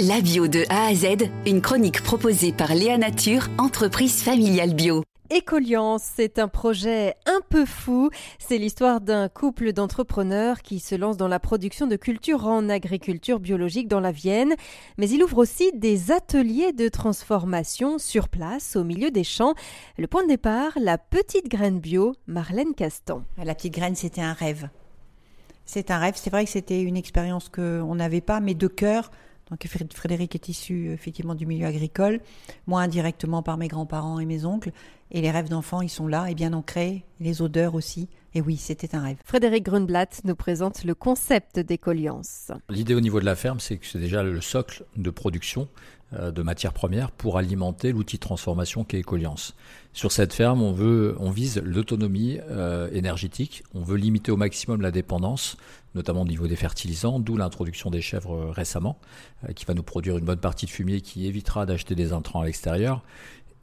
La bio de A à Z, une chronique proposée par Léa Nature, entreprise familiale bio. Écoliance, c'est un projet un peu fou. C'est l'histoire d'un couple d'entrepreneurs qui se lance dans la production de cultures en agriculture biologique dans la Vienne. Mais il ouvre aussi des ateliers de transformation sur place, au milieu des champs. Le point de départ, la petite graine bio, Marlène Castan. La petite graine, c'était un rêve. C'est un rêve. C'est vrai que c'était une expérience qu'on n'avait pas, mais de cœur donc Frédéric est issu effectivement du milieu agricole, moi indirectement par mes grands-parents et mes oncles. Et les rêves d'enfants, ils sont là et bien ancrés, les odeurs aussi. Et oui, c'était un rêve. Frédéric Grunblatt nous présente le concept d'écoliance. L'idée au niveau de la ferme, c'est que c'est déjà le socle de production euh, de matières premières pour alimenter l'outil de transformation qu'est Écoliance. Sur cette ferme, on, veut, on vise l'autonomie euh, énergétique, on veut limiter au maximum la dépendance, notamment au niveau des fertilisants, d'où l'introduction des chèvres euh, récemment, qui va nous produire une bonne partie de fumier qui évitera d'acheter des intrants à l'extérieur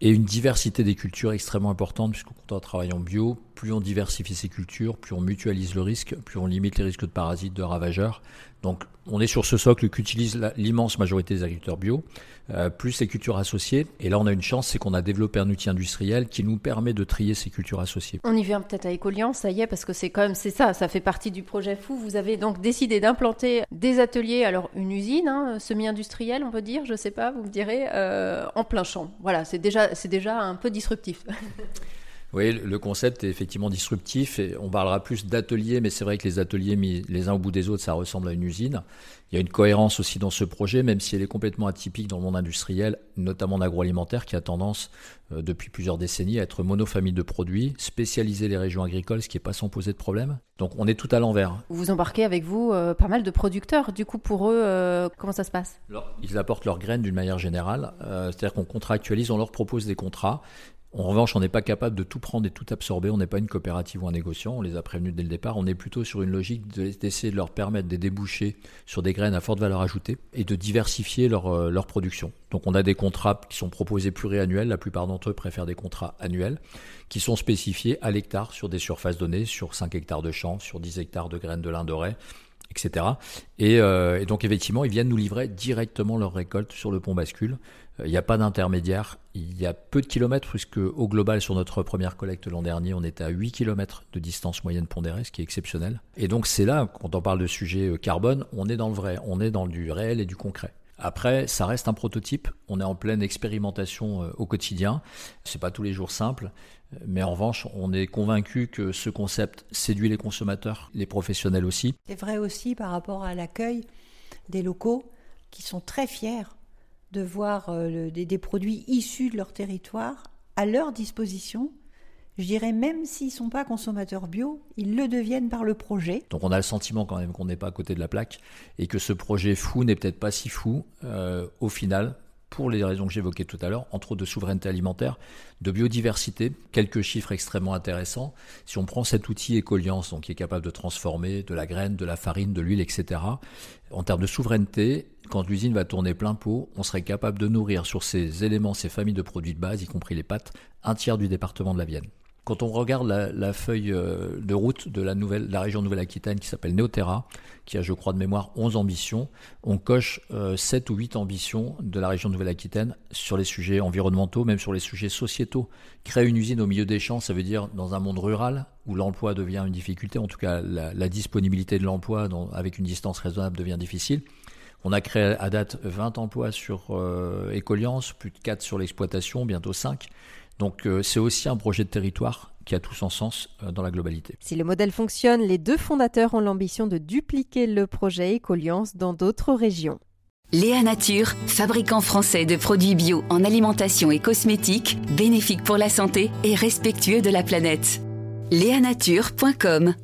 et une diversité des cultures extrêmement importante, puisque quand on travaille en bio, plus on diversifie ses cultures, plus on mutualise le risque, plus on limite les risques de parasites, de ravageurs. Donc on est sur ce socle qu'utilise l'immense majorité des agriculteurs bio, euh, plus les cultures associées. Et là on a une chance, c'est qu'on a développé un outil industriel qui nous permet de trier ces cultures associées. On y vient peut-être à Écolian, ça y est, parce que c'est quand même c'est ça, ça fait partie du projet fou. Vous avez donc décidé d'implanter des ateliers, alors une usine, hein, semi-industrielle on peut dire, je sais pas, vous me direz, euh, en plein champ. Voilà, c'est déjà, c'est déjà un peu disruptif. Oui, le concept est effectivement disruptif et on parlera plus d'ateliers, mais c'est vrai que les ateliers mis les uns au bout des autres, ça ressemble à une usine. Il y a une cohérence aussi dans ce projet, même si elle est complètement atypique dans le monde industriel, notamment en agroalimentaire, qui a tendance euh, depuis plusieurs décennies à être monofamille de produits, spécialiser les régions agricoles, ce qui n'est pas sans poser de problème. Donc on est tout à l'envers. Vous embarquez avec vous euh, pas mal de producteurs. Du coup, pour eux, euh, comment ça se passe? Ils apportent leurs graines d'une manière générale. C'est-à-dire qu'on contractualise, on leur propose des contrats en revanche, on n'est pas capable de tout prendre et tout absorber. On n'est pas une coopérative ou un négociant. On les a prévenus dès le départ. On est plutôt sur une logique d'essayer de leur permettre de déboucher sur des graines à forte valeur ajoutée et de diversifier leur, euh, leur production. Donc, on a des contrats qui sont proposés pluriannuels. La plupart d'entre eux préfèrent des contrats annuels qui sont spécifiés à l'hectare sur des surfaces données, sur 5 hectares de champs, sur 10 hectares de graines de lin doré etc. Euh, et, donc effectivement, ils viennent nous livrer directement leur récolte sur le pont bascule. Euh, il n'y a pas d'intermédiaire. Il y a peu de kilomètres, puisque au global, sur notre première collecte l'an dernier, on était à 8 km de distance moyenne pondérée, ce qui est exceptionnel. Et donc c'est là, quand on parle de sujet euh, carbone, on est dans le vrai, on est dans du réel et du concret. Après, ça reste un prototype. On est en pleine expérimentation au quotidien. C'est pas tous les jours simple. Mais en revanche, on est convaincu que ce concept séduit les consommateurs, les professionnels aussi. C'est vrai aussi par rapport à l'accueil des locaux qui sont très fiers de voir euh, des, produits issus de leur territoire à leur disposition. Je dirais même s'ils ne sont pas consommateurs bio, ils le deviennent par le projet. Donc on a le sentiment quand même qu'on n'est pas à côté de la plaque et que ce projet fou n'est peut-être pas si fou euh, au final pour les raisons que j'évoquais tout à l'heure, entre autres de souveraineté alimentaire, de biodiversité, quelques chiffres extrêmement intéressants. Si on prend cet outil Écoliance, donc qui est capable de transformer de la graine, de la farine, de l'huile, etc., en termes de souveraineté, quand l'usine va tourner plein pot, on serait capable de nourrir sur ces éléments, ces familles de produits de base, y compris les pâtes, un tiers du département de la Vienne. Quand on regarde la, feuille euh, de route de la, la région Nouvelle-Aquitaine qui s'appelle Neoterra, qui a, je crois, de mémoire 11 ambitions, on coche 7 euh, ou 8 ambitions de la région Nouvelle-Aquitaine sur les sujets environnementaux, même sur les sujets sociétaux. Créer une usine au milieu des champs, ça veut dire dans un monde rural où l'emploi devient une difficulté, en tout cas la, disponibilité de l'emploi avec une distance raisonnable devient difficile. On a créé à date 20 emplois sur euh, Écoliance, plus de 4 sur l'exploitation, bientôt 5. Donc euh, c'est aussi un projet de territoire qui a tout son sens euh, dans la globalité. Si le modèle fonctionne, les deux fondateurs ont l'ambition de dupliquer le projet Écoliance dans d'autres régions. Léa Nature, fabricant français de produits bio en alimentation et cosmétiques, bénéfique pour la santé et respectueux de la planète. Léanature.com